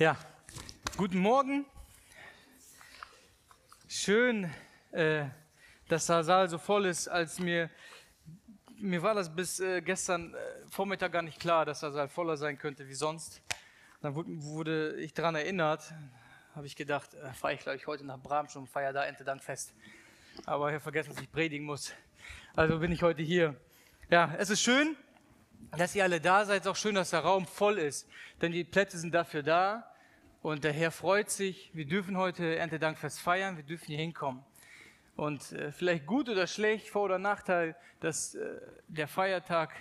Ja, guten Morgen. Schön, äh, dass der Saal so voll ist. Als mir, mir war das bis äh, gestern äh, Vormittag gar nicht klar, dass der Saal voller sein könnte wie sonst. Dann wurde, wurde ich daran erinnert, habe ich gedacht, äh, fahre ich glaube ich heute nach Bramsch und feiere da Ente dann fest. Aber ich habe vergessen, dass ich predigen muss. Also bin ich heute hier. Ja, es ist schön, dass ihr alle da seid. Ist auch schön, dass der Raum voll ist, denn die Plätze sind dafür da. Und der Herr freut sich. Wir dürfen heute Erntedankfest feiern. Wir dürfen hier hinkommen. Und äh, vielleicht gut oder schlecht, Vor- oder Nachteil, dass äh, der Feiertag,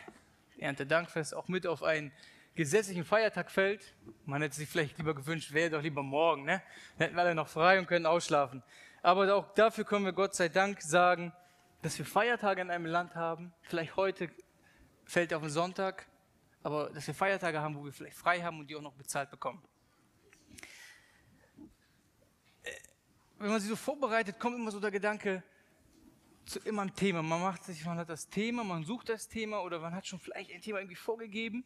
Erntedankfest, auch mit auf einen gesetzlichen Feiertag fällt. Man hätte sich vielleicht lieber gewünscht, wäre doch lieber morgen. Ne? Dann hätten wir alle noch frei und können ausschlafen. Aber auch dafür können wir Gott sei Dank sagen, dass wir Feiertage in einem Land haben. Vielleicht heute fällt auf den Sonntag, aber dass wir Feiertage haben, wo wir vielleicht frei haben und die auch noch bezahlt bekommen. Äh, wenn man sich so vorbereitet, kommt immer so der Gedanke zu immer ein Thema. Man macht sich, man hat das Thema, man sucht das Thema oder man hat schon vielleicht ein Thema irgendwie vorgegeben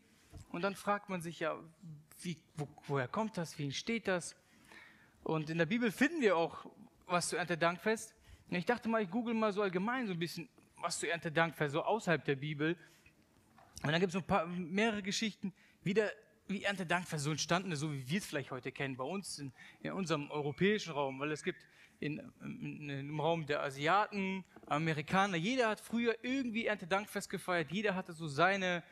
und dann fragt man sich ja, wie, wo, woher kommt das, wie entsteht das? Und in der Bibel finden wir auch was zu Erntedankfest. Ich dachte mal, ich google mal so allgemein so ein bisschen was zu Erntedankfest, so außerhalb der Bibel. Und dann gibt es ein paar, mehrere Geschichten, wie, der, wie Erntedankfest so entstanden ist, so wie wir es vielleicht heute kennen, bei uns in, in unserem europäischen Raum, weil es gibt in, in, im Raum der Asiaten, Amerikaner, jeder hat früher irgendwie Erntedankfest gefeiert, jeder hatte so seine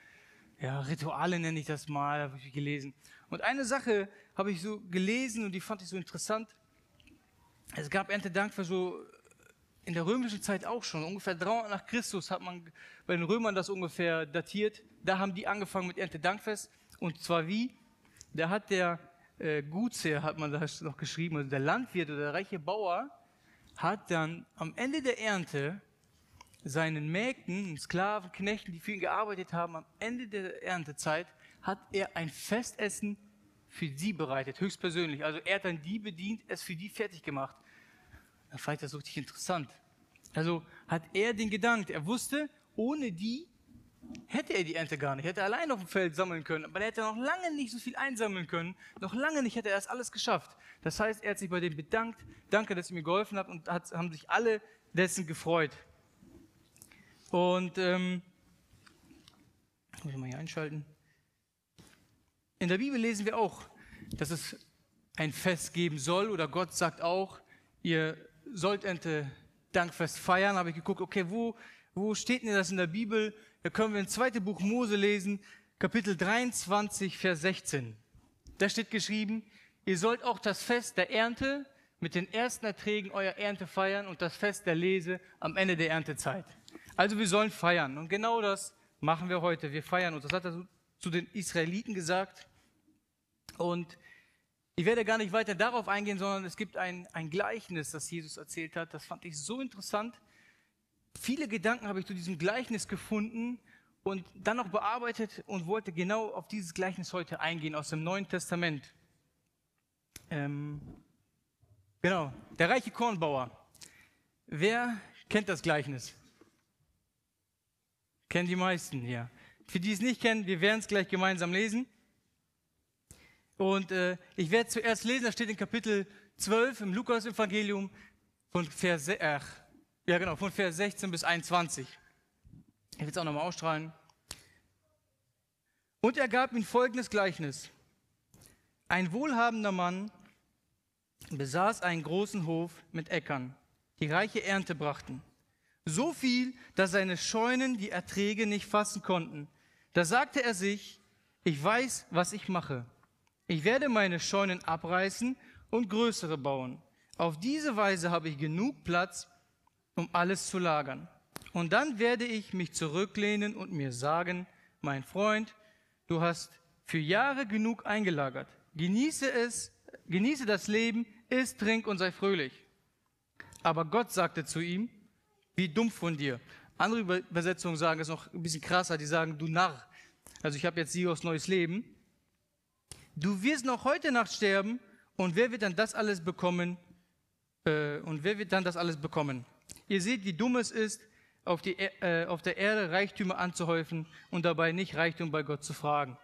ja, Rituale, nenne ich das mal, habe ich gelesen. Und eine Sache habe ich so gelesen und die fand ich so interessant. Es gab Erntedankfest so in der römischen Zeit auch schon, ungefähr 300 nach Christus hat man bei den Römern das ungefähr datiert. Da haben die angefangen mit Erntedankfest. Und zwar wie? Da hat der äh, Gutsherr, hat man das noch geschrieben, also der Landwirt oder der reiche Bauer, hat dann am Ende der Ernte seinen Mägden, Sklaven, Knechten, die für ihn gearbeitet haben, am Ende der Erntezeit hat er ein Festessen für sie bereitet, höchstpersönlich. Also er hat dann die bedient, es für die fertig gemacht. Dann fand ich das richtig interessant. Also hat er den Gedanken, er wusste, ohne die hätte er die Ernte gar nicht, hätte er allein auf dem Feld sammeln können, aber er hätte noch lange nicht so viel einsammeln können, noch lange nicht hätte er das alles geschafft. Das heißt, er hat sich bei dem bedankt, danke, dass ihr mir geholfen habt und hat, haben sich alle dessen gefreut. Und ähm, muss ich mal hier einschalten. In der Bibel lesen wir auch, dass es ein Fest geben soll oder Gott sagt auch, ihr sollt Ente Dankfest feiern. Habe ich geguckt, okay, wo, wo steht denn das in der Bibel? Da können wir im zweiten Buch Mose lesen, Kapitel 23, Vers 16. Da steht geschrieben, ihr sollt auch das Fest der Ernte mit den ersten Erträgen eurer Ernte feiern und das Fest der Lese am Ende der Erntezeit. Also wir sollen feiern. Und genau das machen wir heute. Wir feiern uns. Das hat er zu den Israeliten gesagt. Und ich werde gar nicht weiter darauf eingehen, sondern es gibt ein, ein Gleichnis, das Jesus erzählt hat. Das fand ich so interessant. Viele Gedanken habe ich zu diesem Gleichnis gefunden und dann noch bearbeitet und wollte genau auf dieses Gleichnis heute eingehen aus dem Neuen Testament. Ähm, genau, der reiche Kornbauer. Wer kennt das Gleichnis? Kennen die meisten hier. Für die es nicht kennen, wir werden es gleich gemeinsam lesen. Und äh, ich werde zuerst lesen, das steht in Kapitel 12 im Lukas-Evangelium von äh, ja genau, von Vers 16 bis 21. Ich will es auch nochmal ausstrahlen. Und er gab ihm folgendes Gleichnis. Ein wohlhabender Mann besaß einen großen Hof mit Äckern, die reiche Ernte brachten. So viel, dass seine Scheunen die Erträge nicht fassen konnten. Da sagte er sich, ich weiß, was ich mache. Ich werde meine Scheunen abreißen und größere bauen. Auf diese Weise habe ich genug Platz, um alles zu lagern. Und dann werde ich mich zurücklehnen und mir sagen, mein Freund, du hast für Jahre genug eingelagert. Genieße es, genieße das Leben, iss, trink und sei fröhlich. Aber Gott sagte zu ihm, wie dumm von dir. Andere Übersetzungen sagen es noch ein bisschen krasser, die sagen, du Narr. Also ich habe jetzt sie aus neues Leben. Du wirst noch heute Nacht sterben und wer wird dann das alles bekommen? Äh, und wer wird dann das alles bekommen? Ihr seht, wie dumm es ist, auf, die, äh, auf der Erde Reichtümer anzuhäufen und dabei nicht Reichtum bei Gott zu fragen.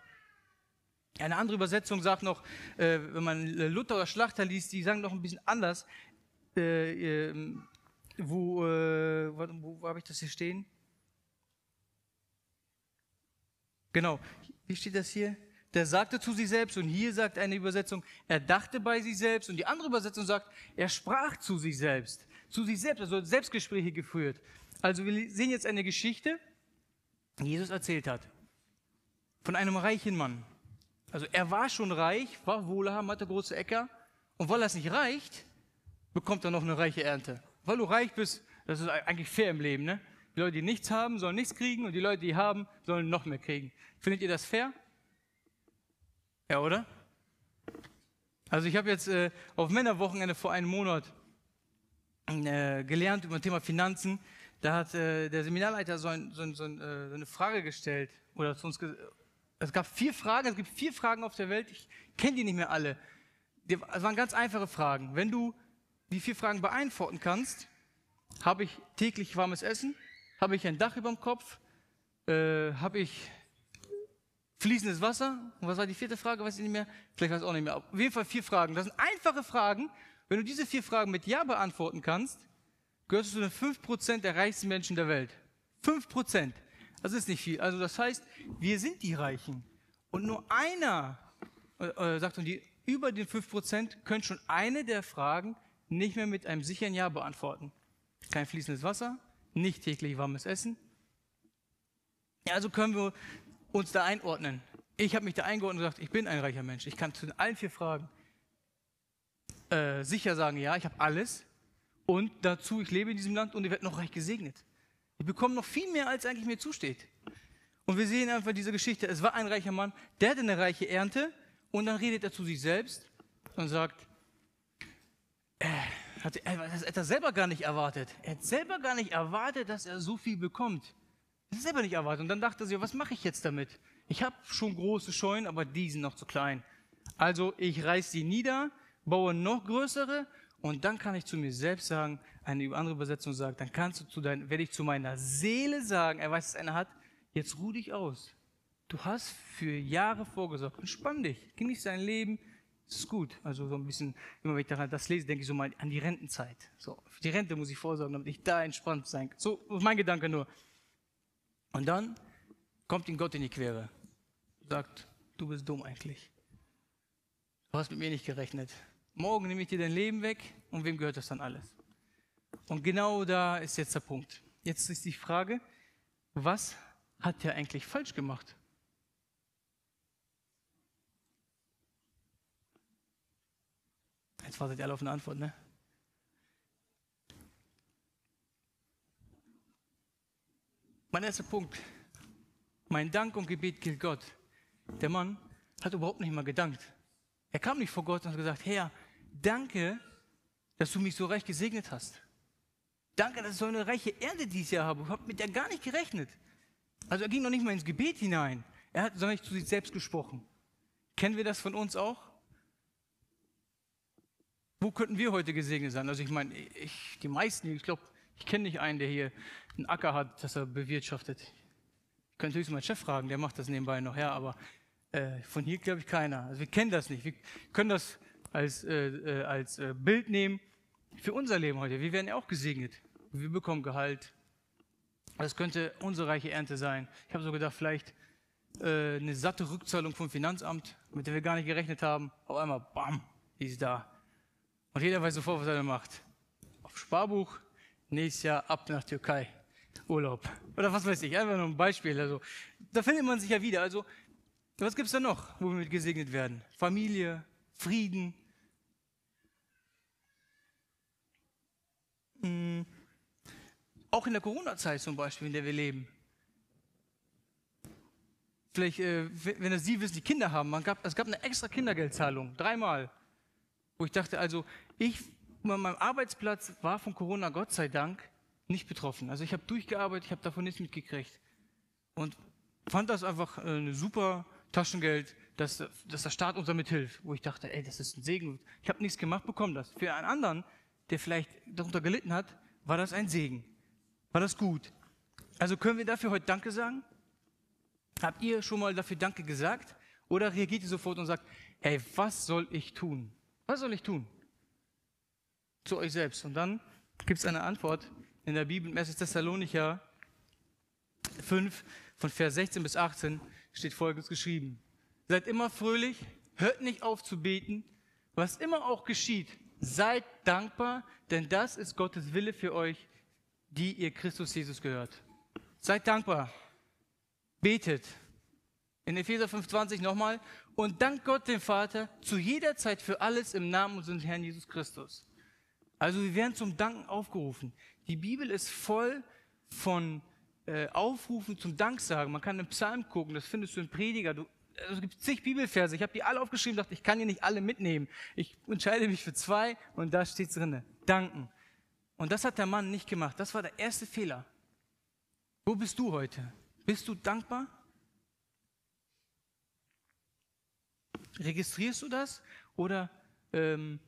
Eine andere Übersetzung sagt noch, äh, wenn man Luther oder Schlachter liest, die sagen noch ein bisschen anders. Äh, äh, wo, wo, wo habe ich das hier stehen? Genau, wie steht das hier? Der sagte zu sich selbst und hier sagt eine Übersetzung, er dachte bei sich selbst und die andere Übersetzung sagt, er sprach zu sich selbst. Zu sich selbst, also Selbstgespräche geführt. Also wir sehen jetzt eine Geschichte, die Jesus erzählt hat. Von einem reichen Mann. Also er war schon reich, war wohlhabend, hatte große Äcker. Und weil das nicht reicht, bekommt er noch eine reiche Ernte. Weil du reich bist, das ist eigentlich fair im Leben. Ne? Die Leute, die nichts haben, sollen nichts kriegen und die Leute, die haben, sollen noch mehr kriegen. Findet ihr das fair? Ja, oder? Also ich habe jetzt äh, auf Männerwochenende vor einem Monat äh, gelernt über das Thema Finanzen. Da hat äh, der Seminarleiter so, ein, so, ein, so, äh, eine Frage gestellt oder zu uns es gab vier Fragen, es gibt vier Fragen auf der Welt, ich kenne die nicht mehr alle. Es waren ganz einfache Fragen. Wenn du die vier Fragen beantworten kannst, habe ich täglich warmes Essen, habe ich ein Dach über dem Kopf, äh, habe ich fließendes Wasser. Und was war die vierte Frage? Weiß ich nicht mehr. Vielleicht weiß ich auch nicht mehr. Auf jeden Fall vier Fragen. Das sind einfache Fragen. Wenn du diese vier Fragen mit Ja beantworten kannst, gehörst du zu den 5% der reichsten Menschen der Welt. 5%. Das ist nicht viel. Also das heißt, wir sind die Reichen. Und nur einer, äh, äh sagt und die über den 5% können schon eine der Fragen nicht mehr mit einem sicheren Ja beantworten. Kein fließendes Wasser, nicht täglich warmes Essen. Also können wir uns da einordnen. Ich habe mich da eingeordnet und gesagt, ich bin ein reicher Mensch. Ich kann zu allen vier Fragen äh, sicher sagen, ja, ich habe alles. Und dazu, ich lebe in diesem Land und ich werde noch reich gesegnet. Ich bekomme noch viel mehr, als eigentlich mir zusteht. Und wir sehen einfach diese Geschichte. Es war ein reicher Mann, der hatte eine reiche Ernte und dann redet er zu sich selbst und sagt, äh, er hat er selber gar nicht erwartet. Er hat selber gar nicht erwartet, dass er so viel bekommt. Das ist selber nicht erwartet. Und dann dachte sich, was mache ich jetzt damit? Ich habe schon große Scheunen, aber die sind noch zu klein. Also ich reiß sie nieder, baue noch größere und dann kann ich zu mir selbst sagen, eine andere Übersetzung sagt, dann kannst du zu dein, werde ich zu meiner Seele sagen, er weiß, dass einer hat, jetzt ruh dich aus. Du hast für Jahre vorgesorgt. Entspann dich, genieß dein Leben. Das ist gut. Also so ein bisschen, immer wenn ich daran das lese, denke ich so mal an die Rentenzeit. So, für die Rente muss ich vorsorgen, damit ich da entspannt sein kann. So, mein Gedanke nur. Und dann kommt ihm Gott in die Quere. Sagt, du bist dumm eigentlich. Du hast mit mir nicht gerechnet. Morgen nehme ich dir dein Leben weg und wem gehört das dann alles? Und genau da ist jetzt der Punkt. Jetzt ist die Frage, was hat er eigentlich falsch gemacht? Jetzt wartet ihr alle auf eine Antwort, ne? Mein erster Punkt. Mein Dank und Gebet gilt Gott. Der Mann hat überhaupt nicht mal gedankt. Er kam nicht vor Gott und hat gesagt, Herr, danke, dass du mich so reich gesegnet hast. Danke, dass ich so eine reiche Erde dieses Jahr habe. Ich habe mit der gar nicht gerechnet. Also er ging noch nicht mal ins Gebet hinein. Er hat sondern zu sich selbst gesprochen. Kennen wir das von uns auch? Wo könnten wir heute gesegnet sein? Also ich meine, ich, die meisten, ich glaube, ich kenne nicht einen, der hier einen Acker hat, das er bewirtschaftet. Ich könnte höchstens meinen Chef fragen, der macht das nebenbei noch, ja, aber äh, von hier glaube ich keiner. Also wir kennen das nicht. Wir können das als, äh, äh, als äh, Bild nehmen für unser Leben heute. Wir werden ja auch gesegnet. Wir bekommen Gehalt. Das könnte unsere reiche Ernte sein. Ich habe so gedacht, vielleicht äh, eine satte Rückzahlung vom Finanzamt, mit der wir gar nicht gerechnet haben. Auf einmal, bam, die ist da. Und jeder weiß sofort, was er macht. Auf Sparbuch, nächstes Jahr ab nach Türkei. Urlaub. Oder was weiß ich, einfach nur ein Beispiel. Also, da findet man sich ja wieder. Also, was gibt es da noch, wo wir mit gesegnet werden? Familie, Frieden. Hm. Auch in der Corona-Zeit zum Beispiel, in der wir leben. Vielleicht, äh, wenn das Sie wissen, die Kinder haben, gab, es gab eine extra Kindergeldzahlung, dreimal. Wo ich dachte, also ich, an meinem Arbeitsplatz war von Corona Gott sei Dank nicht betroffen. Also ich habe durchgearbeitet, ich habe davon nichts mitgekriegt. Und fand das einfach äh, eine super Taschengeld, dass, dass der Staat uns damit hilft. Wo ich dachte, ey, das ist ein Segen. Ich habe nichts gemacht, bekomme das. Für einen anderen, der vielleicht darunter gelitten hat, war das ein Segen. War das gut. Also können wir dafür heute Danke sagen? Habt ihr schon mal dafür Danke gesagt? Oder reagiert ihr sofort und sagt, hey, was soll ich tun? Was soll ich tun? Zu euch selbst. Und dann gibt es eine Antwort in der Bibel, im 1. Thessalonicher 5, von Vers 16 bis 18, steht folgendes geschrieben. Seid immer fröhlich, hört nicht auf zu beten, was immer auch geschieht, seid dankbar, denn das ist Gottes Wille für euch, die ihr Christus Jesus gehört. Seid dankbar, betet. In Epheser 5,20 nochmal. Und dankt Gott dem Vater zu jeder Zeit für alles im Namen unseres Herrn Jesus Christus. Also wir werden zum Danken aufgerufen. Die Bibel ist voll von äh, Aufrufen zum Danksagen. Man kann im Psalm gucken, das findest du in Prediger. Du, also es gibt zig Bibelverse. Ich habe die alle aufgeschrieben, dachte, ich kann die nicht alle mitnehmen. Ich entscheide mich für zwei und da steht drin: Danken. Und das hat der Mann nicht gemacht. Das war der erste Fehler. Wo bist du heute? Bist du dankbar? Registrierst du das? Oder ähm,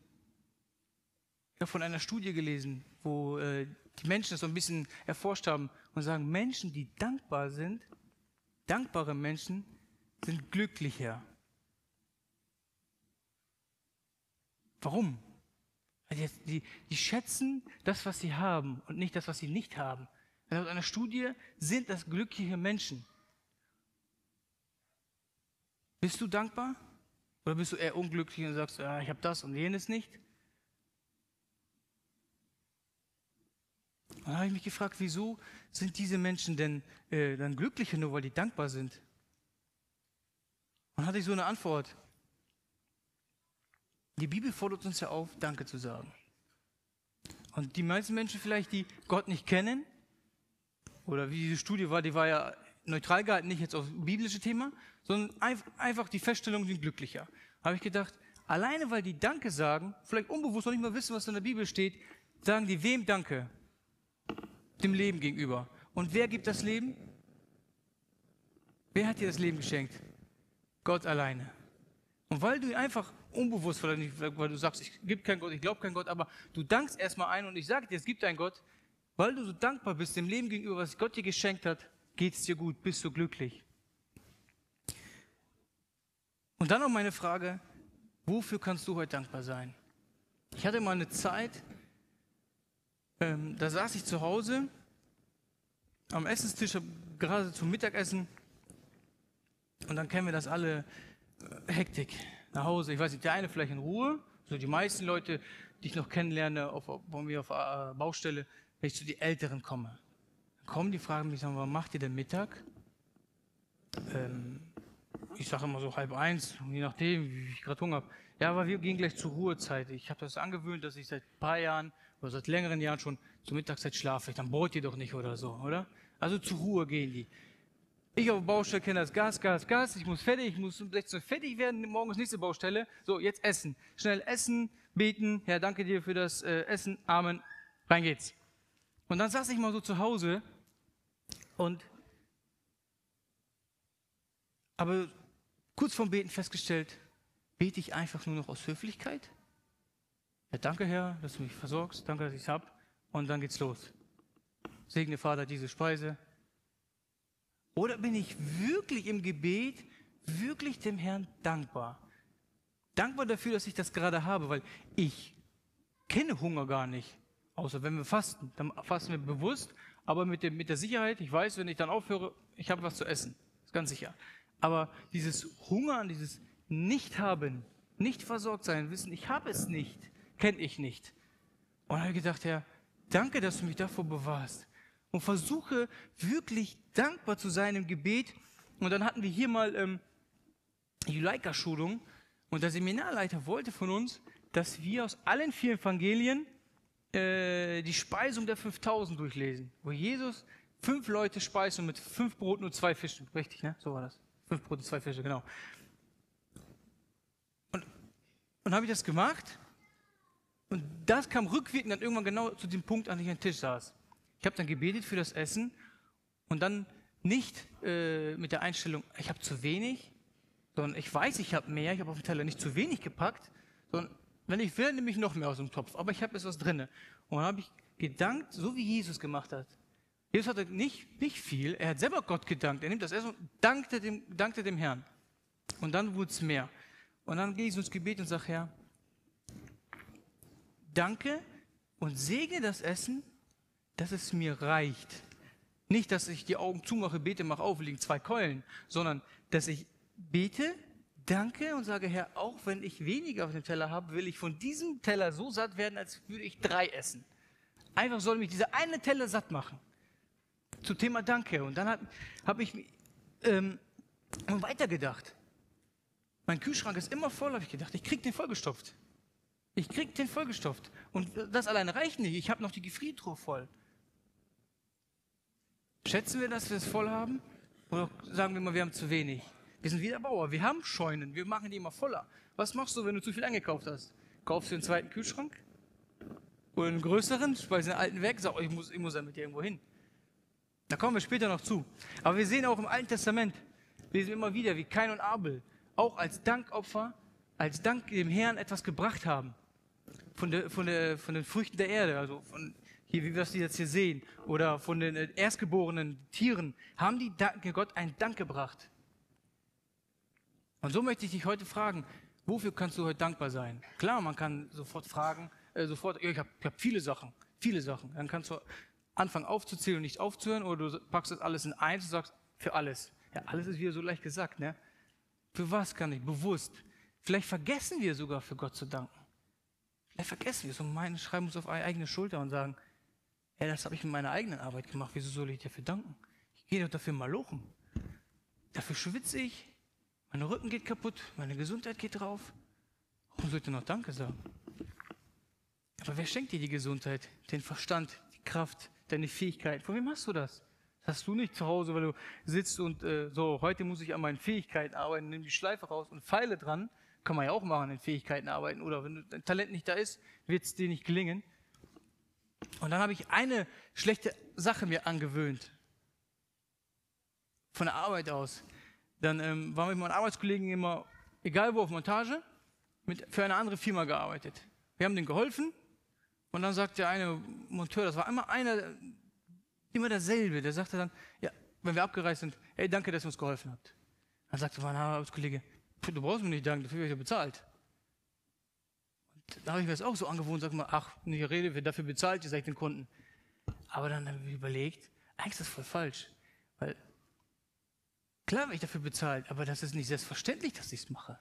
von einer Studie gelesen, wo äh, die Menschen das so ein bisschen erforscht haben und sagen, Menschen, die dankbar sind, dankbare Menschen sind glücklicher. Warum? Weil die, die, schätzen das, was sie haben und nicht das, was sie nicht haben. Laut einer Studie sind das glückliche Menschen. Bist du dankbar? Oder bist du eher unglücklich und sagst, ja, ich habe das und jenes nicht? Und dann habe ich mich gefragt, wieso sind diese Menschen denn äh, dann glücklicher, nur weil die dankbar sind? Und hatte ich so eine Antwort. Die Bibel fordert uns ja auf, Danke zu sagen. Und die meisten Menschen vielleicht, die Gott nicht kennen, oder wie diese Studie war, die war ja neutral gehalten, nicht jetzt aufs biblische Thema, sondern einfach die Feststellung, sind glücklicher. Habe ich gedacht, alleine weil die Danke sagen, vielleicht unbewusst noch nicht mal wissen, was in der Bibel steht, sagen die wem Danke? Dem Leben gegenüber. Und wer gibt das Leben? Wer hat dir das Leben geschenkt? Gott alleine. Und weil du einfach unbewusst, weil du sagst, ich gibt keinen Gott, ich glaube keinen Gott, aber du dankst erstmal ein und ich sage dir, es gibt einen Gott, weil du so dankbar bist dem Leben gegenüber, was Gott dir geschenkt hat, geht es dir gut, bist du glücklich. Und dann noch meine Frage, wofür kannst du heute dankbar sein? Ich hatte mal eine Zeit, ähm, da saß ich zu Hause am Essenstisch, gerade zum Mittagessen, und dann kennen wir das alle, äh, Hektik nach Hause. Ich weiß nicht, der eine vielleicht in Ruhe, so die meisten Leute, die ich noch kennenlerne auf, bei mir auf äh, Baustelle, wenn ich zu den Älteren komme. Dann kommen die fragen mich, was macht ihr denn Mittag? Ähm, ich sage immer so halb eins, je nachdem, wie ich gerade Hunger habe. Ja, aber wir gehen gleich zur Ruhezeit. Ich habe das angewöhnt, dass ich seit ein paar Jahren oder seit längeren Jahren schon zur Mittagszeit schlafe. Dann braucht ihr doch nicht oder so, oder? Also zur Ruhe gehen die. Ich auf der Baustelle kenne das Gas, Gas, Gas. Ich muss fertig, ich muss um 16 Uhr fertig werden. Morgen ist nächste Baustelle. So, jetzt essen. Schnell essen, beten. Herr, danke dir für das äh, Essen. Amen. Rein geht's. Und dann saß ich mal so zu Hause und aber kurz vorm Beten festgestellt, bete ich einfach nur noch aus Höflichkeit. Ja, danke, Herr, dass du mich versorgst. Danke, dass ich es habe. Und dann geht's los. Segne, Vater, diese Speise. Oder bin ich wirklich im Gebet, wirklich dem Herrn dankbar? Dankbar dafür, dass ich das gerade habe, weil ich kenne Hunger gar nicht. Außer wenn wir fasten. Dann fasten wir bewusst, aber mit, dem, mit der Sicherheit, ich weiß, wenn ich dann aufhöre, ich habe was zu essen. Ist ganz sicher. Aber dieses Hungern, dieses Nicht-Haben, nicht versorgt sein, wissen, ich habe es nicht, kenne ich nicht. Und habe gedacht, Herr, danke, dass du mich davor bewahrst. Und versuche wirklich dankbar zu sein im Gebet. Und dann hatten wir hier mal ähm, Juleika-Schulung. Und der Seminarleiter wollte von uns, dass wir aus allen vier Evangelien äh, die Speisung der 5000 durchlesen, wo Jesus fünf Leute speist und mit fünf Broten und zwei Fischen. Richtig, ne? So war das. Fünf Brote, zwei Fische, genau. Und, und habe ich das gemacht. Und das kam rückwirkend dann irgendwann genau zu dem Punkt, an dem ich am Tisch saß. Ich habe dann gebetet für das Essen und dann nicht äh, mit der Einstellung, ich habe zu wenig, sondern ich weiß, ich habe mehr, ich habe auf den Teller nicht zu wenig gepackt, sondern wenn ich will, nehme ich noch mehr aus dem Topf, aber ich habe jetzt was drin. Und dann habe ich gedankt, so wie Jesus gemacht hat. Jesus hatte nicht, nicht viel, er hat selber Gott gedankt. Er nimmt das Essen und dankte dem, dankte dem Herrn. Und dann wurde es mehr. Und dann gehe ich ins Gebet und sage, Herr, danke und segne das Essen, dass es mir reicht. Nicht, dass ich die Augen zumache, bete, mach auf, liegen zwei Keulen, sondern dass ich bete, danke und sage, Herr, auch wenn ich weniger auf dem Teller habe, will ich von diesem Teller so satt werden, als würde ich drei essen. Einfach soll mich dieser eine Teller satt machen. Zu Thema Danke. Und dann habe hab ich ähm, weitergedacht. Mein Kühlschrank ist immer voll, habe ich gedacht. Ich krieg den vollgestopft. Ich krieg den vollgestopft. Und das alleine reicht nicht. Ich habe noch die Gefriertruhe voll. Schätzen wir, dass wir es voll haben? Oder sagen wir mal, wir haben zu wenig? Wir sind wieder Bauer. Wir haben Scheunen. Wir machen die immer voller. Was machst du, wenn du zu viel eingekauft hast? Kaufst du einen zweiten Kühlschrank? Oder einen größeren? Speist den alten weg? Sag, oh, ich muss, ich muss damit irgendwo hin. Da kommen wir später noch zu. Aber wir sehen auch im Alten Testament, wir immer wieder, wie Kain und Abel auch als Dankopfer, als Dank dem Herrn etwas gebracht haben. Von, der, von, der, von den Früchten der Erde, also von hier, wie wir es jetzt hier sehen, oder von den äh, erstgeborenen Tieren, haben die Gott einen Dank gebracht. Und so möchte ich dich heute fragen, wofür kannst du heute dankbar sein? Klar, man kann sofort fragen, äh, sofort, ich habe hab viele Sachen, viele Sachen. Dann kannst du anfangen aufzuzählen und nicht aufzuhören, oder du packst das alles in eins und sagst, für alles. Ja, alles ist wieder so leicht gesagt, ne? Für was kann ich? Bewusst. Vielleicht vergessen wir sogar für Gott zu danken. Vielleicht vergessen wir es und meinen, schreiben uns auf eigene Schulter und sagen, ja, das habe ich in meiner eigenen Arbeit gemacht, wieso soll ich dafür danken? Ich gehe doch dafür mal lochen. Dafür schwitze ich, mein Rücken geht kaputt, meine Gesundheit geht drauf. Warum sollte noch Danke sagen? Aber wer schenkt dir die Gesundheit, den Verstand, die Kraft, deine Fähigkeit? Von wem hast du das? Das hast du nicht zu Hause, weil du sitzt und äh, so, heute muss ich an meinen Fähigkeiten arbeiten, nimm die Schleife raus und feile dran. Kann man ja auch machen, den Fähigkeiten arbeiten. Oder wenn dein Talent nicht da ist, wird es dir nicht gelingen. Und dann habe ich eine schlechte Sache mir angewöhnt. Von der Arbeit aus. Dann ähm, wir mit meinen Arbeitskollegen immer, egal wo, auf Montage, mit, für eine andere Firma gearbeitet. Wir haben denen geholfen und dann sagt der eine Monteur, das war immer einer, immer derselbe. Der sagte dann, ja, wenn wir abgereist sind, hey, danke, dass ihr uns geholfen habt. Dann sagte mein Arbeitskollege, du brauchst mir nicht danken, dafür werde ich ja bezahlt. Da habe ich mir das auch so angewohnt, sag mal, ach, nicht Rede, wer dafür bezahlt, ihr seid den Kunden. Aber dann habe ich überlegt, eigentlich ist das voll falsch. Weil, klar werde ich dafür bezahlt, aber das ist nicht selbstverständlich, dass ich es mache.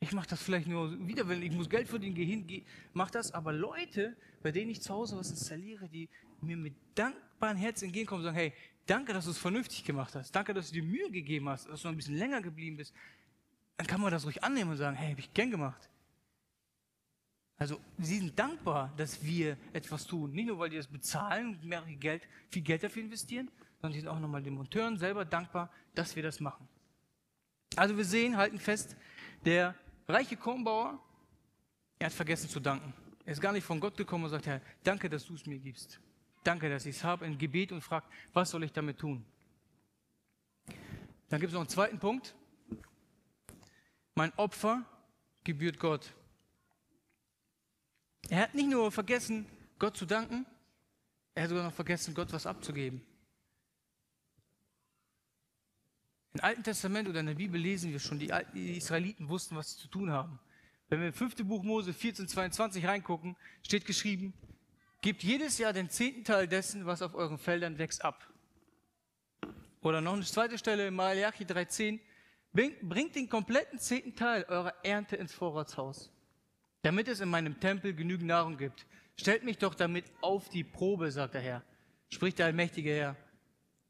Ich mache das vielleicht nur wieder, wenn ich muss Geld verdienen, gehe hin, geh, mach das. Aber Leute, bei denen ich zu Hause was installiere, die mir mit dankbarem Herzen entgegenkommen und sagen, hey, danke, dass du es vernünftig gemacht hast. Danke, dass du dir Mühe gegeben hast, dass du ein bisschen länger geblieben bist. Dann kann man das ruhig annehmen und sagen, hey, habe ich gern gemacht. Also, sie sind dankbar, dass wir etwas tun. Nicht nur, weil die das bezahlen mehr Geld, viel Geld dafür investieren, sondern sie sind auch nochmal den Monteuren selber dankbar, dass wir das machen. Also, wir sehen, halten fest, der reiche Kornbauer, er hat vergessen zu danken. Er ist gar nicht von Gott gekommen und sagt, Herr, danke, dass du es mir gibst. Danke, dass ich es habe, im Gebet und fragt, was soll ich damit tun? Dann gibt es noch einen zweiten Punkt. Mein Opfer gebührt Gott. Er hat nicht nur vergessen, Gott zu danken, er hat sogar noch vergessen, Gott was abzugeben. Im Alten Testament oder in der Bibel lesen wir schon, die, Israeliten wussten, was sie zu tun haben. Wenn wir im fünften Buch Mose 14, 22 reingucken, steht geschrieben, gebt jedes Jahr den zehnten Teil dessen, was auf euren Feldern wächst, ab. Oder noch eine zweite Stelle in Malachi 3,10, bringt den kompletten zehnten Teil eurer Ernte ins Vorratshaus, damit es in meinem Tempel genügend Nahrung gibt. Stellt mich doch damit auf die Probe, sagt der Herr. Spricht der allmächtige Herr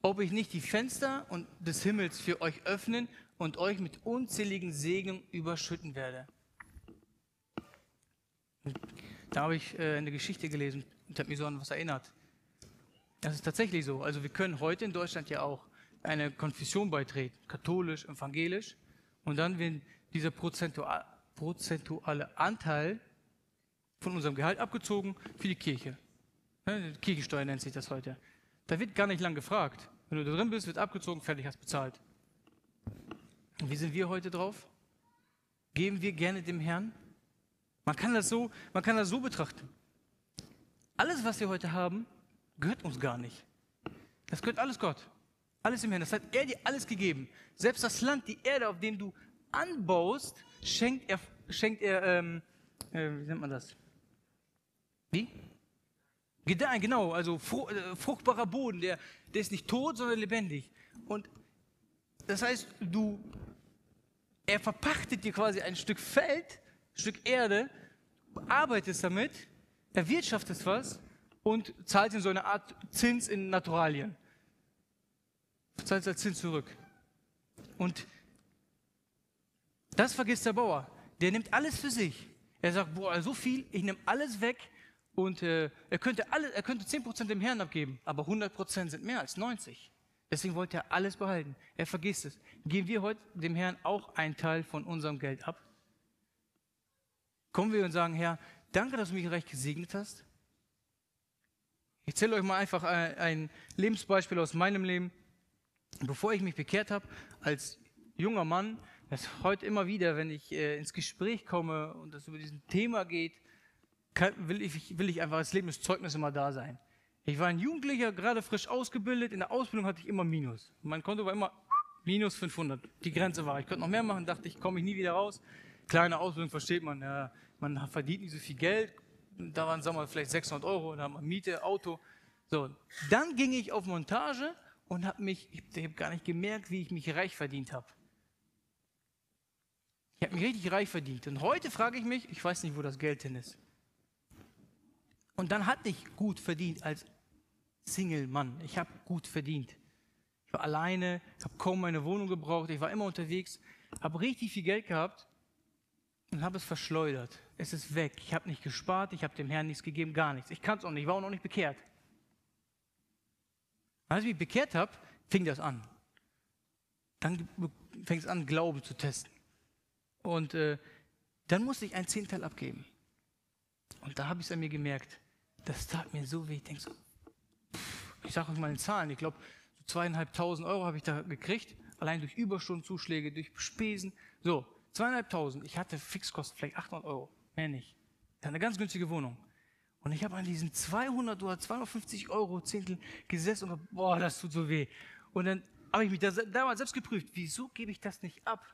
ob ich nicht die Fenster und des Himmels für euch öffnen und euch mit unzähligen Segen überschütten werde. Da habe ich äh, eine Geschichte gelesen und habe mich so an was erinnert. Das ist tatsächlich so. Also wir können heute in Deutschland ja auch eine Konfession beitreten, katholisch, evangelisch, und dann wird dieser prozentuale Anteil von unserem Gehalt abgezogen für die Kirche. Ne, Kirchensteuer nennt sich das heute. Da wird gar nicht lang gefragt. Wenn du da drin bist, wird abgezogen, fertig, hast bezahlt. Und wie sind wir heute drauf? Geben wir gerne dem Herrn? Man kann das so, man kann das so betrachten. Alles, was wir heute haben, gehört uns gar nicht. Das gehört alles Gott. Alles im Herrn. Das hat er dir alles gegeben. Selbst das Land, die Erde, auf dem du anbaust, schenkt er, schenkt er ähm, äh, wie nennt man das? Wie? Gedeihen, genau, also äh, fruchtbarer Boden, der, der ist nicht tot, sondern lebendig. Und das heißt, du, er verpachtet dir quasi ein Stück Feld, ein Stück Erde, arbeitest damit, erwirtschaftest was und zahlst in so eine Art Zins in Naturalien. Als Zins zurück. Und das vergisst der Bauer. Der nimmt alles für sich. Er sagt, boah, so viel, ich nehme alles weg und äh, er, könnte alle, er könnte 10% dem Herrn abgeben, aber 100% sind mehr als 90. Deswegen wollte er alles behalten. Er vergisst es. Geben wir heute dem Herrn auch einen Teil von unserem Geld ab? Kommen wir und sagen, Herr, danke, dass du mich recht gesegnet hast. Ich erzähle euch mal einfach ein Lebensbeispiel aus meinem Leben. Bevor ich mich bekehrt habe, als junger Mann, das heute immer wieder, wenn ich äh, ins Gespräch komme und es über diesen Thema geht, kann, will, ich, will ich einfach als Lebenszeugnis immer da sein. Ich war ein Jugendlicher, gerade frisch ausgebildet. In der Ausbildung hatte ich immer Minus. Mein Konto war immer minus 500. Die Grenze war. Ich könnte noch mehr machen, dachte ich, komme ich nie wieder raus. Kleine Ausbildung versteht man, ja, man verdient nicht so viel Geld. Da waren, sagen wir mal, vielleicht 600 Euro, da hat man Miete, Auto. So, dann ging ich auf Montage und habe mich, ich habe gar nicht gemerkt, wie ich mich reich verdient habe. Ich habe mich richtig reich verdient. Und heute frage ich mich, ich weiß nicht, wo das Geld hin ist. Und dann hatte ich gut verdient als Single-Mann. Ich habe gut verdient. Ich war alleine, habe kaum meine Wohnung gebraucht, ich war immer unterwegs, habe richtig viel Geld gehabt und habe es verschleudert. Es ist weg. Ich habe nicht gespart, ich habe dem Herrn nichts gegeben, gar nichts. Ich kann es auch nicht, ich war auch noch nicht bekehrt. Als ich mich bekehrt habe, fing das an. Dann fängt es an, Glauben zu testen. Und äh, dann musste ich ein Zehnteil abgeben. Und da habe ich es an mir gemerkt. Das tat mir so weh. Ich denke so, ich sage euch mal in Zahlen, ich glaube, so zweieinhalbtausend Euro habe ich da gekriegt, allein durch Überstundenzuschläge, durch Spesen. So, zweieinhalbtausend. Ich hatte Fixkosten vielleicht 800 Euro, mehr nicht. Ich hatte eine ganz günstige Wohnung. Und ich habe an diesen 200 oder 250 Euro Zehntel gesessen und boah, das tut so weh. Und dann habe ich mich da, damals selbst geprüft, wieso gebe ich das nicht ab?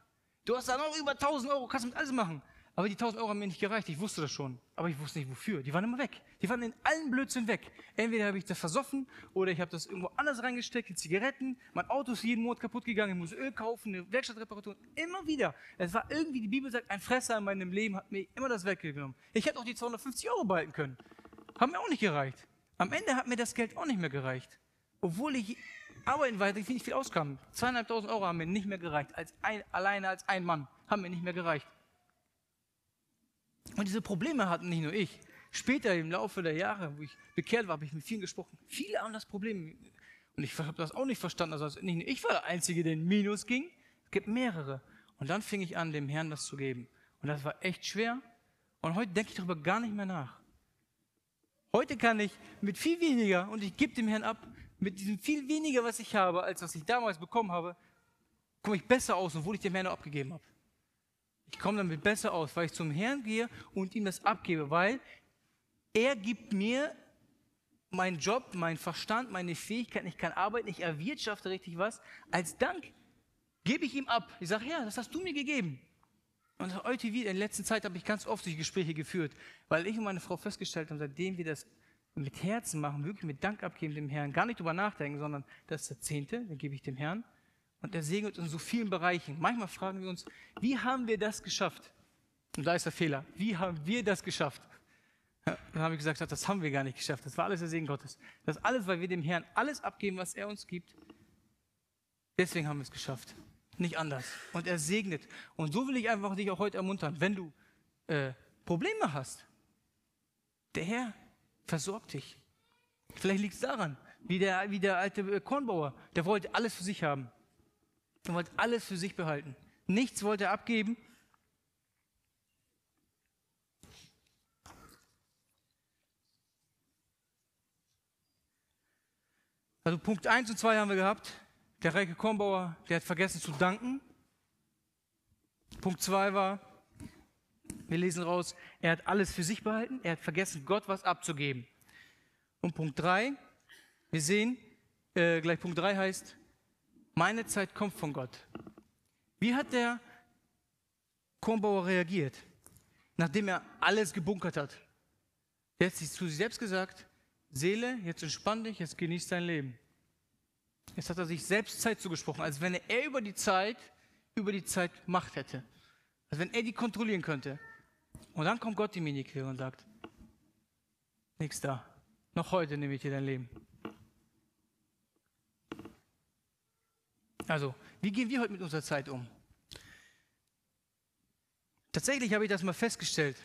Du hast da noch über 1000 Euro, kannst mit alles machen. Aber die 1000 Euro haben mir nicht gereicht, ich wusste das schon. Aber ich wusste nicht wofür. Die waren immer weg. Die waren in allen Blödsinn weg. Entweder habe ich das versoffen oder ich habe das irgendwo anders reingesteckt, in Zigaretten. Mein Auto ist jeden Monat kaputt gegangen, ich muss Öl kaufen, eine Werkstattreparatur. Immer wieder. Es war irgendwie, die Bibel sagt, ein Fresser in meinem Leben hat mir immer das weggenommen. Ich hätte auch die 250 Euro behalten können. Haben mir auch nicht gereicht. Am Ende hat mir das Geld auch nicht mehr gereicht. Obwohl ich arbeiten weiter, ich nicht viel auskam. Zweieinhalbtausend Euro haben mir nicht mehr gereicht. Als ein, alleine als ein Mann. Haben mir nicht mehr gereicht. Und diese Probleme hatten nicht nur ich. Später im Laufe der Jahre, wo ich bekehrt war, habe ich mit vielen gesprochen. Viele haben das Problem. Und ich habe das auch nicht verstanden. Also nicht nur ich war der Einzige, der in Minus ging. Es gibt mehrere. Und dann fing ich an, dem Herrn das zu geben. Und das war echt schwer. Und heute denke ich darüber gar nicht mehr nach. Heute kann ich mit viel weniger, und ich gebe dem Herrn ab, mit diesem viel weniger, was ich habe, als was ich damals bekommen habe, komme ich besser aus, obwohl ich dem Herrn abgegeben habe. Ich komme damit besser aus, weil ich zum Herrn gehe und ihm das abgebe, weil er gibt mir meinen Job, meinen Verstand, meine Fähigkeiten, ich kann arbeiten, ich erwirtschafte richtig was. Als Dank gebe ich ihm ab. Ich sage, ja, das hast du mir gegeben. Und heute wieder, in der letzten Zeit habe ich ganz oft solche Gespräche geführt, weil ich und meine Frau festgestellt haben, seitdem wir das mit Herzen machen, wirklich mit Dank abgeben dem Herrn, gar nicht drüber nachdenken, sondern das ist der Zehnte, den gebe ich dem Herrn. Und er segnet uns in so vielen Bereichen. Manchmal fragen wir uns, wie haben wir das geschafft? Und da ist der Fehler. Wie haben wir das geschafft? Dann habe ich gesagt, das haben wir gar nicht geschafft. Das war alles der Segen Gottes. Das alles, weil wir dem Herrn alles abgeben, was er uns gibt. Deswegen haben wir es geschafft. Nicht anders. Und er segnet. Und so will ich einfach dich auch heute ermuntern, wenn du äh, Probleme hast. Der Herr versorgt dich. Vielleicht liegt es daran, wie der, wie der alte äh, Kornbauer, der wollte alles für sich haben. Er wollte alles für sich behalten. Nichts wollte er abgeben. Also Punkt 1 und 2 haben wir gehabt. Der reiche Kornbauer, der hat vergessen zu danken. Punkt 2 war, wir lesen raus, er hat alles für sich behalten, er hat vergessen, Gott was abzugeben. Und Punkt 3, wir sehen, äh, gleich Punkt 3 heißt, meine Zeit kommt von Gott. Wie hat der Kornbauer reagiert, nachdem er alles gebunkert hat. Er hat sich zu sich selbst gesagt, Seele, jetzt entspann dich, jetzt genieß dein Leben. Jetzt hat er sich selbst Zeit zugesprochen, als wenn er über die Zeit, über die Zeit Macht hätte. Als wenn er die kontrollieren könnte. Und dann kommt Gott ihm in die Quere und sagt, nichts da. Noch heute nehme ich dir dein Leben. Also, wie gehen wir heute mit unserer Zeit um? Tatsächlich habe ich das mal festgestellt.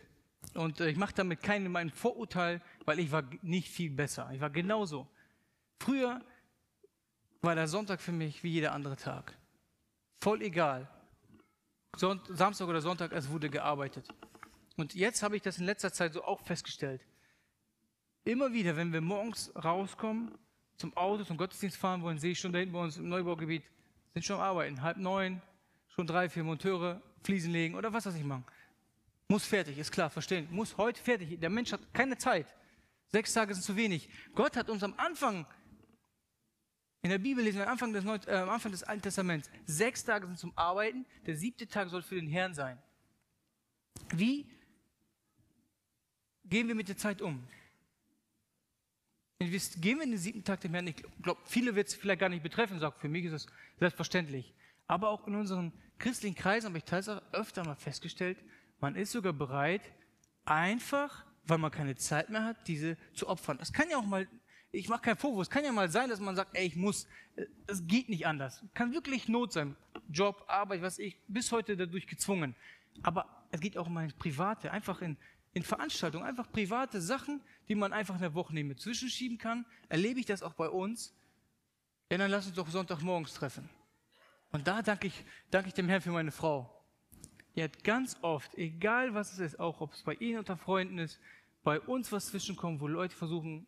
Und äh, ich mache damit keinen mein Vorurteil, weil ich war nicht viel besser. Ich war genauso. Früher war der Sonntag für mich wie jeder andere Tag. Voll egal. Samstag oder Sonntag, es wurde gearbeitet. Und jetzt habe ich das in letzter Zeit so auch festgestellt. Immer wieder, wenn wir morgens rauskommen, zum Auto, zum Gottesdienst fahren wollen, sehe ich schon da hinten bei uns im Neubaugebiet, sind schon am Arbeiten. Halb neun, schon drei, vier Monteure, Fliesen legen oder was weiß ich machen. Muss fertig, ist klar, verstehen. Muss heute fertig. Der Mensch hat keine Zeit. Sechs Tage sind zu wenig. Gott hat uns am Anfang, in der Bibel lesen wir am Anfang des, Neu äh, am Anfang des Alten Testaments, sechs Tage sind zum Arbeiten, der siebte Tag soll für den Herrn sein. Wie gehen wir mit der Zeit um? Gehen wir in den siebten Tag dem Herrn? Ich glaube, viele wird es vielleicht gar nicht betreffen, sagt, für mich ist es selbstverständlich. Aber auch in unseren christlichen Kreisen habe ich teilweise öfter mal festgestellt, man ist sogar bereit, einfach, weil man keine Zeit mehr hat, diese zu opfern. Das kann ja auch mal, ich mache keinen Vorwurf, es kann ja mal sein, dass man sagt, ey, ich muss, es geht nicht anders. Kann wirklich Not sein. Job, Arbeit, was ich, bis heute dadurch gezwungen. Aber es geht auch mal ins Private, einfach in, in Veranstaltungen, einfach private Sachen, die man einfach in der Woche nicht zwischenschieben kann. Erlebe ich das auch bei uns? Ja, dann lass uns doch Sonntagmorgens treffen. Und da danke ich, danke ich dem Herrn für meine Frau. Ihr habt ganz oft, egal was es ist, auch ob es bei Ihnen unter Freunden ist, bei uns was zwischenkommt, wo Leute versuchen,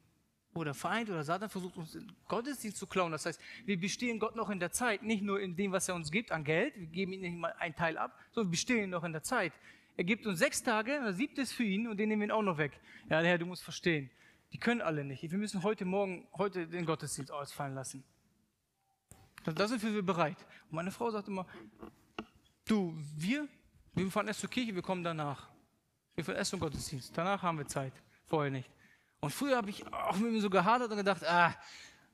oder Feind oder Satan versucht uns Gottesdienst zu klauen. Das heißt, wir bestehen Gott noch in der Zeit, nicht nur in dem, was er uns gibt an Geld, wir geben ihm nicht mal einen Teil ab, sondern wir bestehen noch in der Zeit. Er gibt uns sechs Tage, er siebt es für ihn und den nehmen wir ihn auch noch weg. Ja, Herr, du musst verstehen. Die können alle nicht. Wir müssen heute Morgen, heute den Gottesdienst ausfallen lassen. Da sind wir bereit. Und meine Frau sagt immer, du, wir wir fahren erst zur Kirche, wir kommen danach. Wir fahren erst zum Gottesdienst. Danach haben wir Zeit. Vorher nicht. Und früher habe ich auch mit mir so gehadert und gedacht, ah,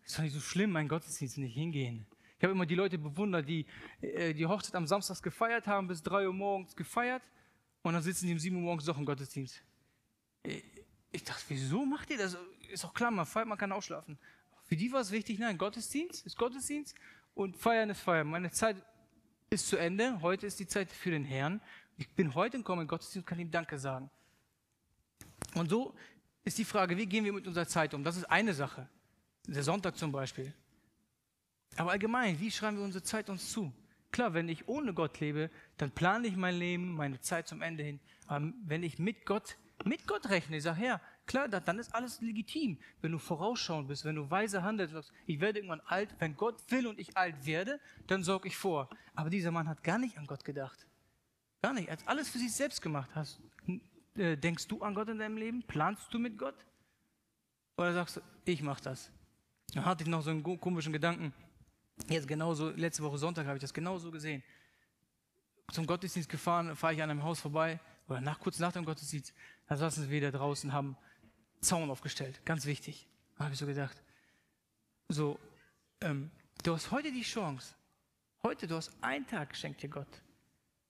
ist doch nicht so schlimm, mein Gottesdienst nicht hingehen. Ich habe immer die Leute bewundert, die äh, die Hochzeit am Samstag gefeiert haben, bis drei Uhr morgens gefeiert und dann sitzen die um sieben Uhr morgens doch im Gottesdienst. Äh, ich dachte, wieso macht ihr das? Ist doch klar, man feiert, man kann ausschlafen. Für die war es wichtig, nein, Gottesdienst ist Gottesdienst und Feiern ist Feiern. Meine Zeit ist zu Ende. Heute ist die Zeit für den Herrn. Ich bin heute gekommen in Gottesdienst und kann ihm Danke sagen. Und so ist die Frage, wie gehen wir mit unserer Zeit um? Das ist eine Sache. Der Sonntag zum Beispiel. Aber allgemein, wie schreiben wir unsere Zeit uns zu? Klar, wenn ich ohne Gott lebe, dann plane ich mein Leben, meine Zeit zum Ende hin. Aber wenn ich mit Gott, mit Gott rechne, ich sage, ja, klar, dann ist alles legitim. Wenn du vorausschauend bist, wenn du weise handelst, sagst, ich werde irgendwann alt, wenn Gott will und ich alt werde, dann sorge ich vor. Aber dieser Mann hat gar nicht an Gott gedacht. Gar nicht. Er hat alles für sich selbst gemacht. Hast, äh, denkst du an Gott in deinem Leben? Planst du mit Gott? Oder sagst du, ich mache das? Dann hatte ich noch so einen komischen Gedanken. Jetzt genauso, letzte Woche Sonntag habe ich das genauso gesehen. Zum Gottesdienst gefahren, fahre ich an einem Haus vorbei, oder nach, kurz nach dem Gottesdienst, da saßen wir da draußen, haben Zaun aufgestellt. Ganz wichtig. Da habe ich so gedacht, so, ähm, du hast heute die Chance. Heute, du hast einen Tag geschenkt dir Gott.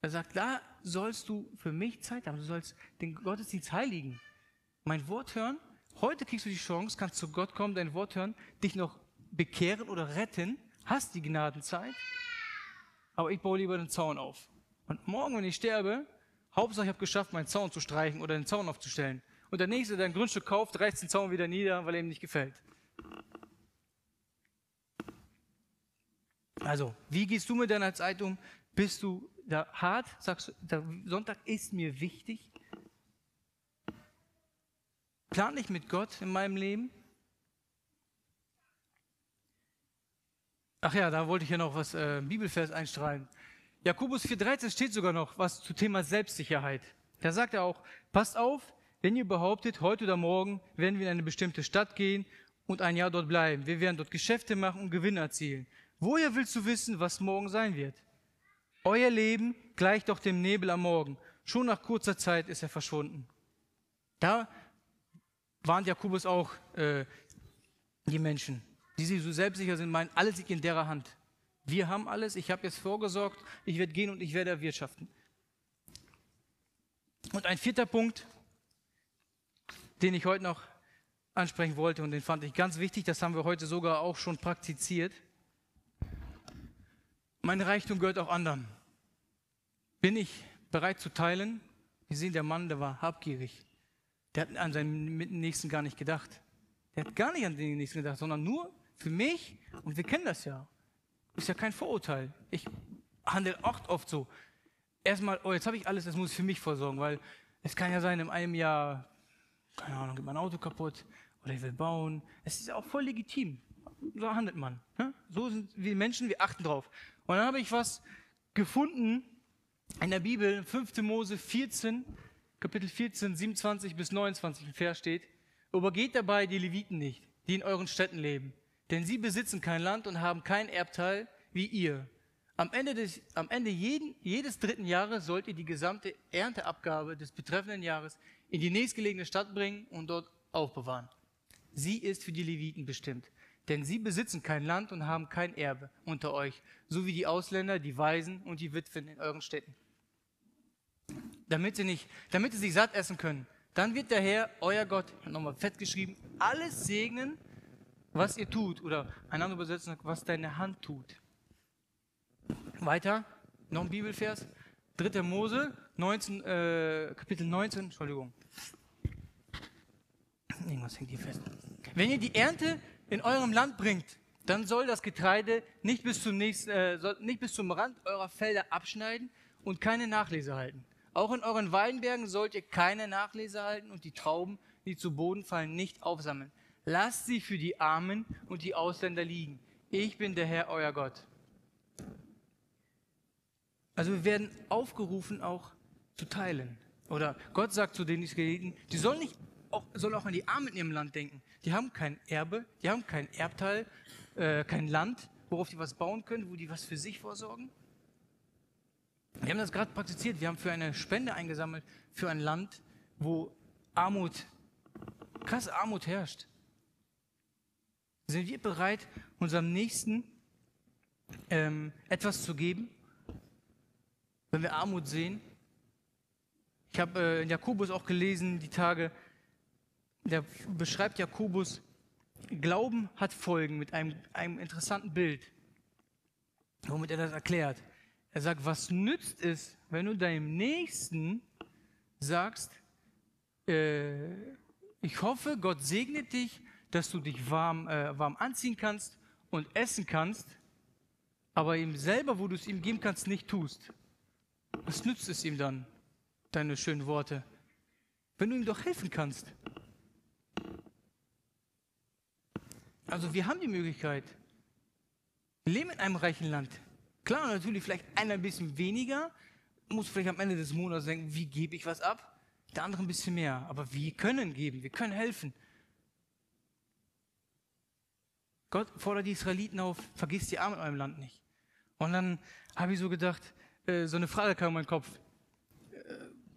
Er sagt, da sollst du für mich Zeit haben. Du sollst den Gottesdienst heiligen. Mein Wort hören. Heute kriegst du die Chance, kannst zu Gott kommen, dein Wort hören, dich noch bekehren oder retten. Hast die Gnadenzeit. Aber ich baue lieber den Zaun auf. Und morgen, wenn ich sterbe, Hauptsache ich habe geschafft, meinen Zaun zu streichen oder den Zaun aufzustellen. Und der Nächste, der ein Grundstück kauft, reißt den Zaun wieder nieder, weil er ihm nicht gefällt. Also, wie gehst du mit deiner Zeit um? Bist du da hart? Sagst du, der Sonntag ist mir wichtig? Plan ich mit Gott in meinem Leben? Ach ja, da wollte ich ja noch was äh, Bibelvers einstrahlen. Jakobus 4,13 steht sogar noch was zu Thema Selbstsicherheit. Da sagt er auch, passt auf, wenn ihr behauptet, heute oder morgen werden wir in eine bestimmte Stadt gehen und ein Jahr dort bleiben. Wir werden dort Geschäfte machen und Gewinn erzielen. Woher willst du wissen, was morgen sein wird? Euer Leben gleicht doch dem Nebel am Morgen. Schon nach kurzer Zeit ist er verschwunden. Da warnt Jakobus auch äh, die Menschen, die sich so selbstsicher sind, meinen, alles liegt in derer Hand. Wir haben alles, ich habe jetzt vorgesorgt, ich werde gehen und ich werde erwirtschaften. Und ein vierter Punkt, den ich heute noch ansprechen wollte und den fand ich ganz wichtig, das haben wir heute sogar auch schon praktiziert. Mein Reichtum gehört auch anderen. Bin ich bereit zu teilen? Wir sehen, der Mann, der war habgierig. Der hat an seinen Nächsten gar nicht gedacht. Der hat gar nicht an den Nächsten gedacht, sondern nur für mich. Und wir kennen das ja. Ist ja kein Vorurteil. Ich handle auch oft so. Erstmal, oh, jetzt habe ich alles, das muss ich für mich vorsorgen, weil es kann ja sein, in einem Jahr, keine Ahnung, geht mein Auto kaputt oder ich will bauen. Es ist auch voll legitim. So handelt man. Ne? So sind wir Menschen, wir achten drauf. Und dann habe ich was gefunden in der Bibel, 5. Mose 14, Kapitel 14, 27 bis 29 im Vers steht, übergeht dabei die Leviten nicht, die in euren Städten leben, denn sie besitzen kein Land und haben kein Erbteil wie ihr. Am Ende, des, am Ende jeden, jedes dritten Jahres sollt ihr die gesamte Ernteabgabe des betreffenden Jahres in die nächstgelegene Stadt bringen und dort aufbewahren. Sie ist für die Leviten bestimmt, denn sie besitzen kein Land und haben kein Erbe unter euch, so wie die Ausländer, die Waisen und die Witwen in euren Städten. Damit sie, nicht, damit sie sich satt essen können, dann wird der Herr, euer Gott, nochmal fett geschrieben, alles segnen, was ihr tut. Oder ein anderer Übersetzung, was deine Hand tut. Weiter, noch ein Bibelvers. 3. Mose, 19, äh, Kapitel 19, Entschuldigung. Irgendwas hängt hier fest. Wenn ihr die Ernte in eurem Land bringt, dann soll das Getreide nicht bis zum, nächsten, äh, nicht bis zum Rand eurer Felder abschneiden und keine Nachlese halten. Auch in euren Weinbergen sollt ihr keine Nachlese halten und die Trauben, die zu Boden fallen, nicht aufsammeln. Lasst sie für die Armen und die Ausländer liegen. Ich bin der Herr, euer Gott. Also wir werden aufgerufen, auch zu teilen. Oder Gott sagt zu den Israeliten, die sollen nicht auch, sollen auch an die Armen in ihrem Land denken. Die haben kein Erbe, die haben kein Erbteil, äh, kein Land, worauf die was bauen können, wo die was für sich vorsorgen. Wir haben das gerade praktiziert. Wir haben für eine Spende eingesammelt für ein Land, wo Armut, krasse Armut herrscht. Sind wir bereit, unserem Nächsten ähm, etwas zu geben, wenn wir Armut sehen? Ich habe äh, in Jakobus auch gelesen, die Tage, der beschreibt Jakobus, Glauben hat Folgen mit einem, einem interessanten Bild, womit er das erklärt. Er sagt, was nützt es, wenn du deinem Nächsten sagst, äh, ich hoffe, Gott segnet dich, dass du dich warm, äh, warm anziehen kannst und essen kannst, aber ihm selber, wo du es ihm geben kannst, nicht tust. Was nützt es ihm dann, deine schönen Worte? Wenn du ihm doch helfen kannst. Also wir haben die Möglichkeit. Wir leben in einem reichen Land. Klar, natürlich vielleicht einer ein bisschen weniger, muss vielleicht am Ende des Monats denken, wie gebe ich was ab? Der andere ein bisschen mehr. Aber wir können geben, wir können helfen. Gott fordert die Israeliten auf, vergiss die Armen in eurem Land nicht. Und dann habe ich so gedacht, äh, so eine Frage kam in meinen Kopf. Äh,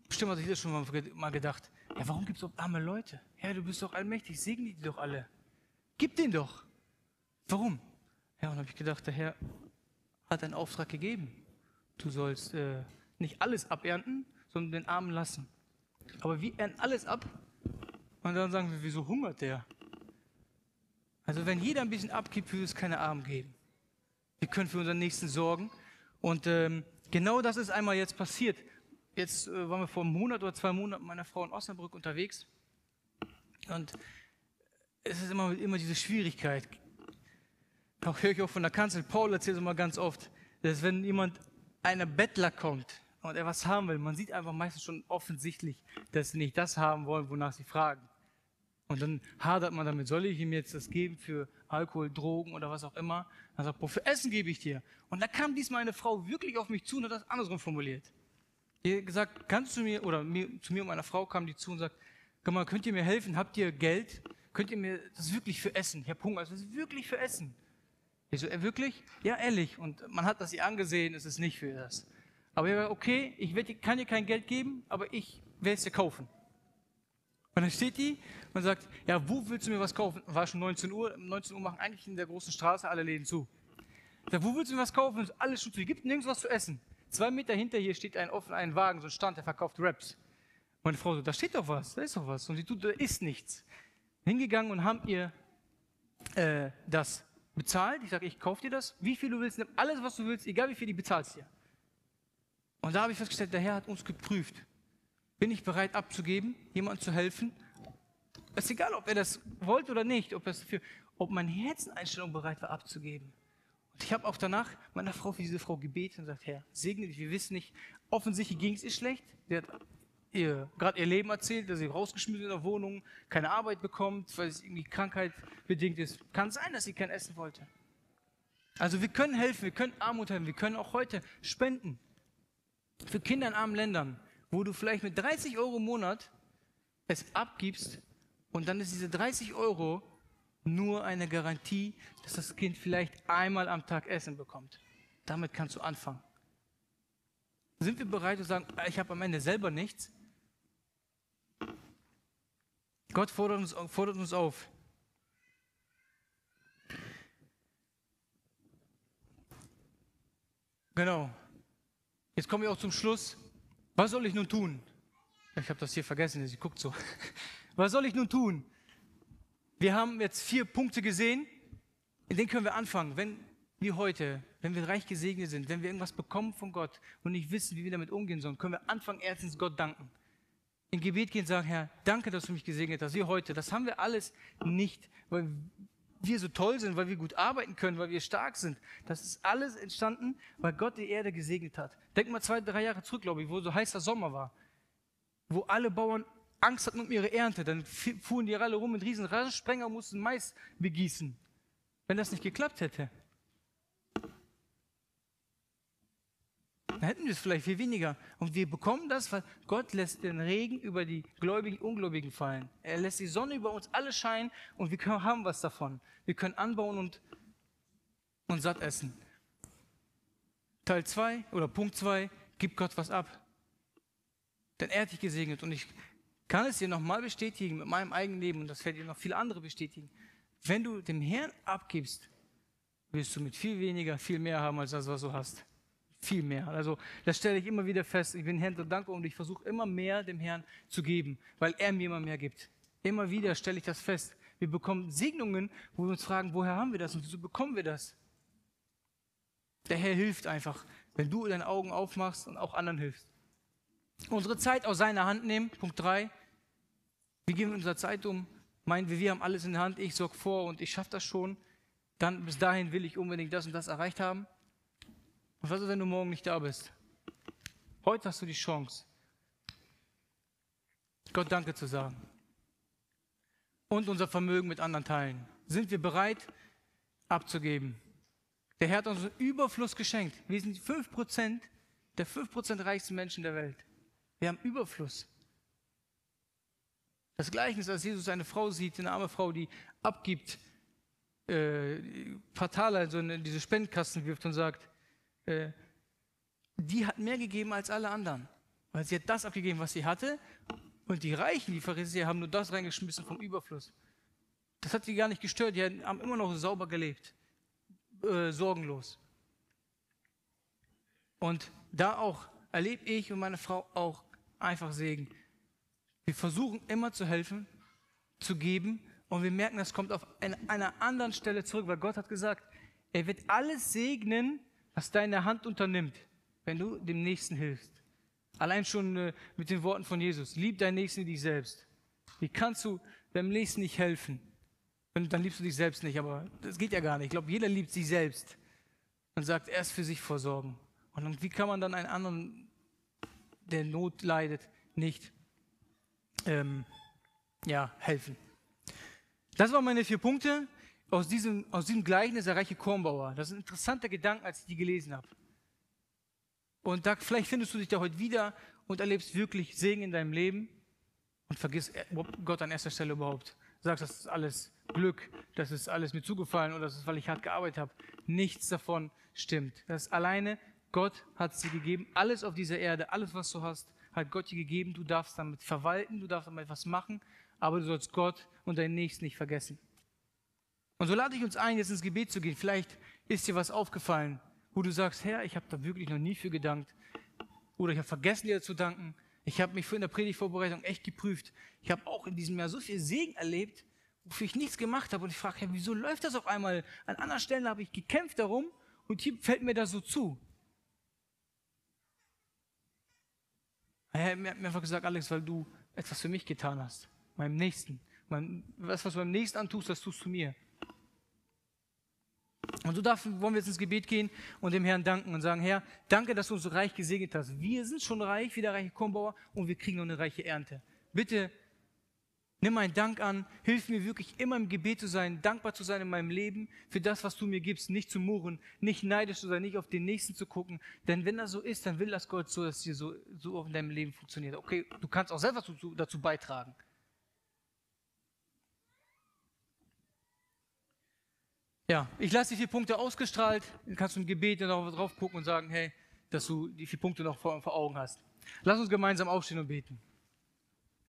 bestimmt hat sich das schon mal gedacht. Ja, warum gibt es auch arme Leute? Ja, du bist doch allmächtig, segne die doch alle. Gib den doch. Warum? Ja, und habe ich gedacht, der Herr hat einen Auftrag gegeben. Du sollst äh, nicht alles abernten, sondern den Armen lassen. Aber wir ernten alles ab und dann sagen wir, wieso hungert der? Also wenn jeder ein bisschen abgibt, würde es keine Armen geben. Wir können für unseren Nächsten sorgen. Und ähm, genau das ist einmal jetzt passiert. Jetzt äh, waren wir vor einem Monat oder zwei Monaten mit meiner Frau in Osnabrück unterwegs. Und es ist immer, immer diese Schwierigkeit. Auch höre ich auch von der Kanzel, Paul erzählt es immer ganz oft, dass wenn jemand, einer Bettler kommt und er was haben will, man sieht einfach meistens schon offensichtlich, dass sie nicht das haben wollen, wonach sie fragen. Und dann hadert man damit, soll ich ihm jetzt das geben für Alkohol, Drogen oder was auch immer? Dann sagt, Paul, für Essen gebe ich dir. Und da kam diesmal eine Frau wirklich auf mich zu und hat das andersrum formuliert. Hat gesagt, kannst du mir, oder mir, zu mir und meiner Frau kam die zu und sagt, komm mal, könnt ihr mir helfen? Habt ihr Geld? Könnt ihr mir, das wirklich für Essen. Ich habe Hunger, das ist wirklich für Essen. Ich so, er wirklich? Ja, ehrlich. Und man hat das ihr angesehen, es ist nicht für das. Aber er war, okay, ich werd, kann dir kein Geld geben, aber ich werde es dir kaufen. Und dann steht die und sagt, ja, wo willst du mir was kaufen? War schon 19 Uhr. 19 Uhr machen eigentlich in der großen Straße alle Läden zu. Sagt, wo willst du mir was kaufen? Alles schon zu. Gibt nirgends was zu essen. Zwei Meter hinter hier steht ein offen ein Wagen, so ein Stand, der verkauft Raps. Meine Frau so, da steht doch was, da ist doch was. Und sie tut, da ist nichts. Hingegangen und haben ihr äh, das bezahlt. Ich sage, ich kaufe dir das. Wie viel du willst, nimm alles, was du willst, egal wie viel, die bezahlst dir. Und da habe ich festgestellt, der Herr hat uns geprüft. Bin ich bereit abzugeben, jemandem zu helfen? Es ist egal, ob er das wollte oder nicht, ob, für, ob meine Herzeneinstellung bereit war abzugeben. Und ich habe auch danach meiner Frau für diese Frau gebetet und gesagt, Herr, segne dich, wir wissen nicht, offensichtlich ging es ihr schlecht. Sie hat ihr, gerade ihr Leben erzählt, dass sie rausgeschmissen in der Wohnung, keine Arbeit bekommt, weil es irgendwie Krankheit bedingt ist. Kann sein, dass sie kein Essen wollte. Also wir können helfen, wir können Armut helfen, wir können auch heute spenden. Für Kinder in armen Ländern, wo du vielleicht mit 30 Euro im Monat es abgibst und dann ist diese 30 Euro nur eine Garantie, dass das Kind vielleicht einmal am Tag Essen bekommt. Damit kannst du anfangen. Sind wir bereit zu sagen, ich habe am Ende selber nichts, Gott fordert uns, fordert uns auf. Genau. Jetzt kommen wir auch zum Schluss. Was soll ich nun tun? Ich habe das hier vergessen, sie guckt so. Was soll ich nun tun? Wir haben jetzt vier Punkte gesehen, in denen können wir anfangen. Wenn wir heute, wenn wir reich gesegnet sind, wenn wir irgendwas bekommen von Gott und nicht wissen, wie wir damit umgehen sollen, können wir anfangen, erstens Gott danken in Gebet gehen und sagen, Herr, danke, dass du mich gesegnet hast, wie heute. Das haben wir alles nicht, weil wir so toll sind, weil wir gut arbeiten können, weil wir stark sind. Das ist alles entstanden, weil Gott die Erde gesegnet hat. Denk mal zwei, drei Jahre zurück, glaube ich, wo so heißer Sommer war, wo alle Bauern Angst hatten um ihre Ernte. Dann fuhren die alle rum mit riesen Rasensprenger und mussten Mais begießen. Wenn das nicht geklappt hätte, dann hätten wir es vielleicht viel weniger. Und wir bekommen das, weil Gott lässt den Regen über die Gläubigen, Ungläubigen fallen. Er lässt die Sonne über uns alle scheinen und wir können, haben was davon. Wir können anbauen und, und satt essen. Teil 2 oder Punkt 2, gib Gott was ab. Denn er hat dich gesegnet und ich kann es dir nochmal bestätigen mit meinem eigenen Leben und das werden dir noch viele andere bestätigen. Wenn du dem Herrn abgibst, wirst du mit viel weniger viel mehr haben als das, was du hast viel mehr. Also das stelle ich immer wieder fest. Ich bin Herrn so dankbar und ich versuche immer mehr dem Herrn zu geben, weil er mir immer mehr gibt. Immer wieder stelle ich das fest. Wir bekommen Segnungen, wo wir uns fragen, woher haben wir das und wieso bekommen wir das? Der Herr hilft einfach, wenn du deine Augen aufmachst und auch anderen hilfst. Unsere Zeit aus seiner Hand nehmen. Punkt 3. Wie gehen wir mit unserer Zeit um? Meinen wir, wir haben alles in der Hand, ich sorge vor und ich schaffe das schon. Dann bis dahin will ich unbedingt das und das erreicht haben. Und was ist, wenn du morgen nicht da bist? Heute hast du die Chance, Gott Danke zu sagen. Und unser Vermögen mit anderen teilen. Sind wir bereit, abzugeben? Der Herr hat uns einen Überfluss geschenkt. Wir sind 5% der 5% reichsten Menschen der Welt. Wir haben Überfluss. Das Gleiche ist, als Jesus eine Frau sieht, eine arme Frau, die abgibt, äh, fatal also in diese Spendkasten wirft und sagt, äh, die hat mehr gegeben als alle anderen. Weil sie hat das abgegeben, was sie hatte. Und die Reichen, die Pharisäer, haben nur das reingeschmissen vom Überfluss. Das hat sie gar nicht gestört. Die haben immer noch sauber gelebt. Äh, sorgenlos. Und da auch erlebe ich und meine Frau auch einfach Segen. Wir versuchen immer zu helfen, zu geben und wir merken, das kommt auf einer anderen Stelle zurück, weil Gott hat gesagt, er wird alles segnen, was deine Hand unternimmt, wenn du dem Nächsten hilfst. Allein schon äh, mit den Worten von Jesus. Lieb deinen Nächsten wie dich selbst. Wie kannst du deinem Nächsten nicht helfen? Und dann liebst du dich selbst nicht, aber das geht ja gar nicht. Ich glaube, jeder liebt sich selbst und sagt, erst für sich vorsorgen. Und wie kann man dann einen anderen, der Not leidet, nicht ähm, ja, helfen? Das waren meine vier Punkte aus diesem, aus diesem Gleichnis der reiche Kornbauer. Das ist ein interessanter Gedanke, als ich die gelesen habe. Und da, vielleicht findest du dich da heute wieder und erlebst wirklich Segen in deinem Leben und vergisst Gott an erster Stelle überhaupt. Sagst, das ist alles Glück, das ist alles mir zugefallen oder das ist, weil ich hart gearbeitet habe. Nichts davon stimmt. Das ist alleine Gott hat sie gegeben. Alles auf dieser Erde, alles, was du hast, hat Gott dir gegeben. Du darfst damit verwalten, du darfst damit etwas machen, aber du sollst Gott und deinen Nächsten nicht vergessen. Und so lade ich uns ein, jetzt ins Gebet zu gehen. Vielleicht ist dir was aufgefallen, wo du sagst, Herr, ich habe da wirklich noch nie für gedankt. Oder ich habe vergessen, dir zu danken. Ich habe mich für in der Predigtvorbereitung echt geprüft. Ich habe auch in diesem Jahr so viel Segen erlebt, wofür ich nichts gemacht habe. Und ich frage, Herr, wieso läuft das auf einmal? An anderen Stellen habe ich gekämpft darum und hier fällt mir das so zu. Er hat mir einfach gesagt, Alex, weil du etwas für mich getan hast, meinem Nächsten. Mein, was, was du beim Nächsten antust, das tust du mir. Und so dafür wollen wir jetzt ins Gebet gehen und dem Herrn danken und sagen, Herr, danke, dass du uns so reich gesegnet hast. Wir sind schon reich wie der reiche Kornbauer und wir kriegen noch eine reiche Ernte. Bitte Nimm meinen Dank an, hilf mir wirklich immer im Gebet zu sein, dankbar zu sein in meinem Leben für das, was du mir gibst, nicht zu murren, nicht neidisch zu sein, nicht auf den Nächsten zu gucken. Denn wenn das so ist, dann will das Gott so, dass es dir so, so in deinem Leben funktioniert. Okay, du kannst auch selber dazu, dazu beitragen. Ja, ich lasse die vier Punkte ausgestrahlt. Dann kannst du im Gebet noch drauf gucken und sagen, hey, dass du die vier Punkte noch vor, vor Augen hast. Lass uns gemeinsam aufstehen und beten.